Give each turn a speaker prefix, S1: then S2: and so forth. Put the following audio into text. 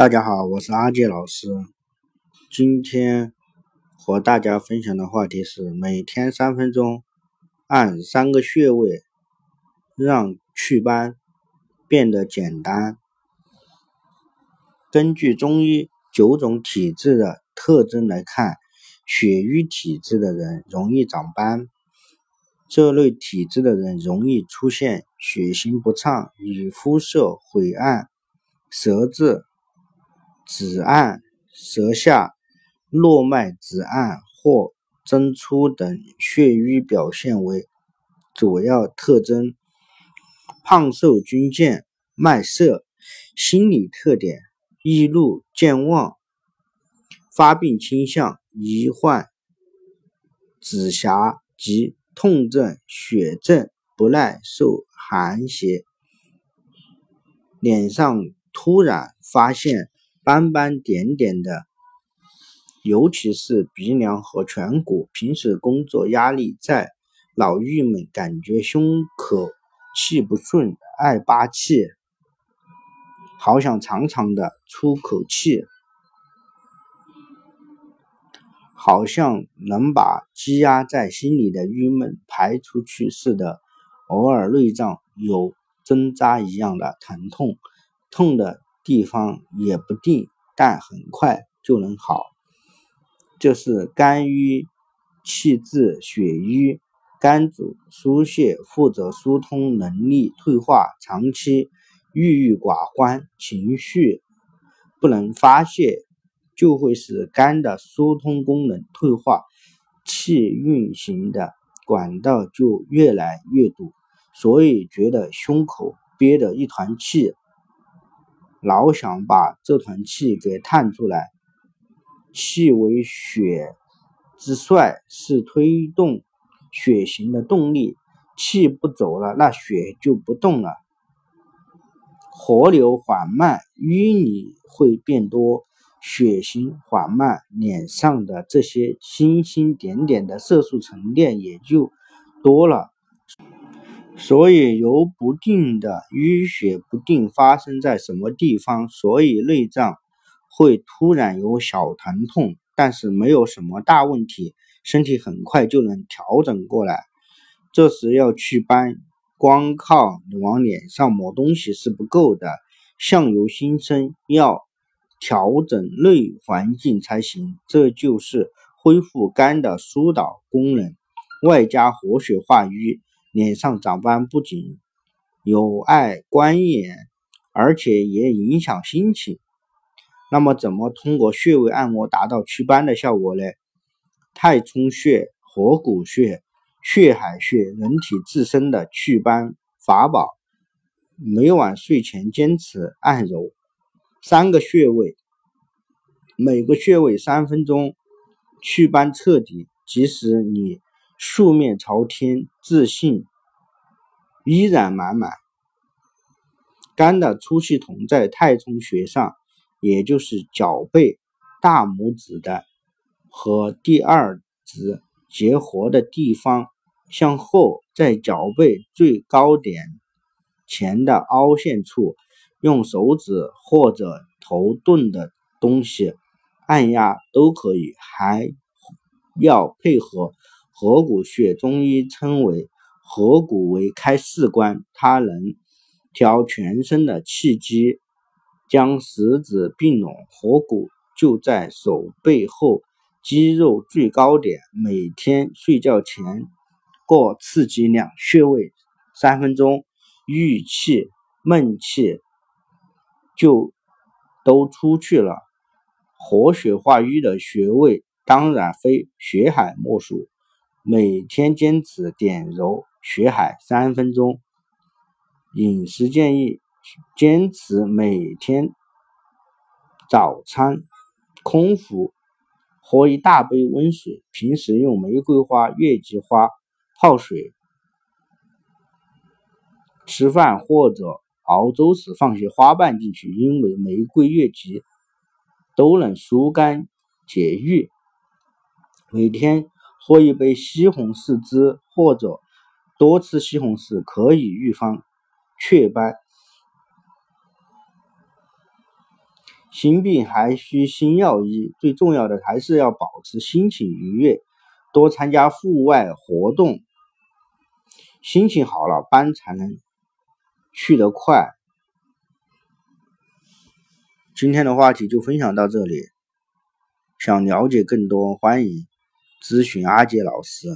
S1: 大家好，我是阿杰老师。今天和大家分享的话题是：每天三分钟，按三个穴位，让祛斑变得简单。根据中医九种体质的特征来看，血瘀体质的人容易长斑，这类体质的人容易出现血行不畅与肤色晦暗、舌质。紫暗、舌下络脉紫暗或增粗等血瘀表现为主要特征。胖瘦均见，脉涩。心理特点：易怒、健忘。发病倾向：疑患紫霞及痛症、血症，不耐受寒邪。脸上突然发现。斑斑点点的，尤其是鼻梁和颧骨。平时工作压力在，老郁闷，感觉胸口气不顺，爱扒气，好想长长的出口气，好像能把积压在心里的郁闷排出去似的。偶尔内脏有针扎一样的疼痛，痛的。地方也不定，但很快就能好。这是肝郁气滞血瘀，肝主疏泄，负责疏通能力退化，长期郁郁寡欢，情绪不能发泄，就会使肝的疏通功能退化，气运行的管道就越来越堵，所以觉得胸口憋得一团气。老想把这团气给叹出来，气为血之帅，是推动血行的动力。气不走了，那血就不动了，活流缓慢，淤泥会变多，血行缓慢，脸上的这些星星点点的色素沉淀也就多了。所以，由不定的淤血不定发生在什么地方，所以内脏会突然有小疼痛，但是没有什么大问题，身体很快就能调整过来。这时要祛斑，光靠往脸上抹东西是不够的，相由心生，要调整内环境才行。这就是恢复肝的疏导功能，外加活血化瘀。脸上长斑不仅有碍观眼，而且也影响心情。那么，怎么通过穴位按摩达到祛斑的效果呢？太冲穴、合谷穴、血海穴，人体自身的祛斑法宝。每晚睡前坚持按揉三个穴位，每个穴位三分钟，祛斑彻底。即使你。素面朝天，自信依然满满。肝的出气筒在太冲穴上，也就是脚背大拇指的和第二指结合的地方，向后在脚背最高点前的凹陷处，用手指或者头钝的东西按压都可以，还要配合。合谷穴，中医称为合谷为开四关，它能调全身的气机，将食指并拢。合谷就在手背后肌肉最高点。每天睡觉前各刺激两穴位三分钟，郁气闷气就都出去了。活血化瘀的穴位当然非血海莫属。每天坚持点揉血海三分钟。饮食建议：坚持每天早餐空腹喝一大杯温水。平时用玫瑰花、月季花泡水吃饭，或者熬粥时放些花瓣进去，因为玫瑰、月季都能疏肝解郁。每天。喝一杯西红柿汁，或者多吃西红柿，可以预防雀斑。心病还需心药医，最重要的还是要保持心情愉悦，多参加户外活动，心情好了，斑才能去得快。今天的话题就分享到这里，想了解更多，欢迎咨询阿杰老师。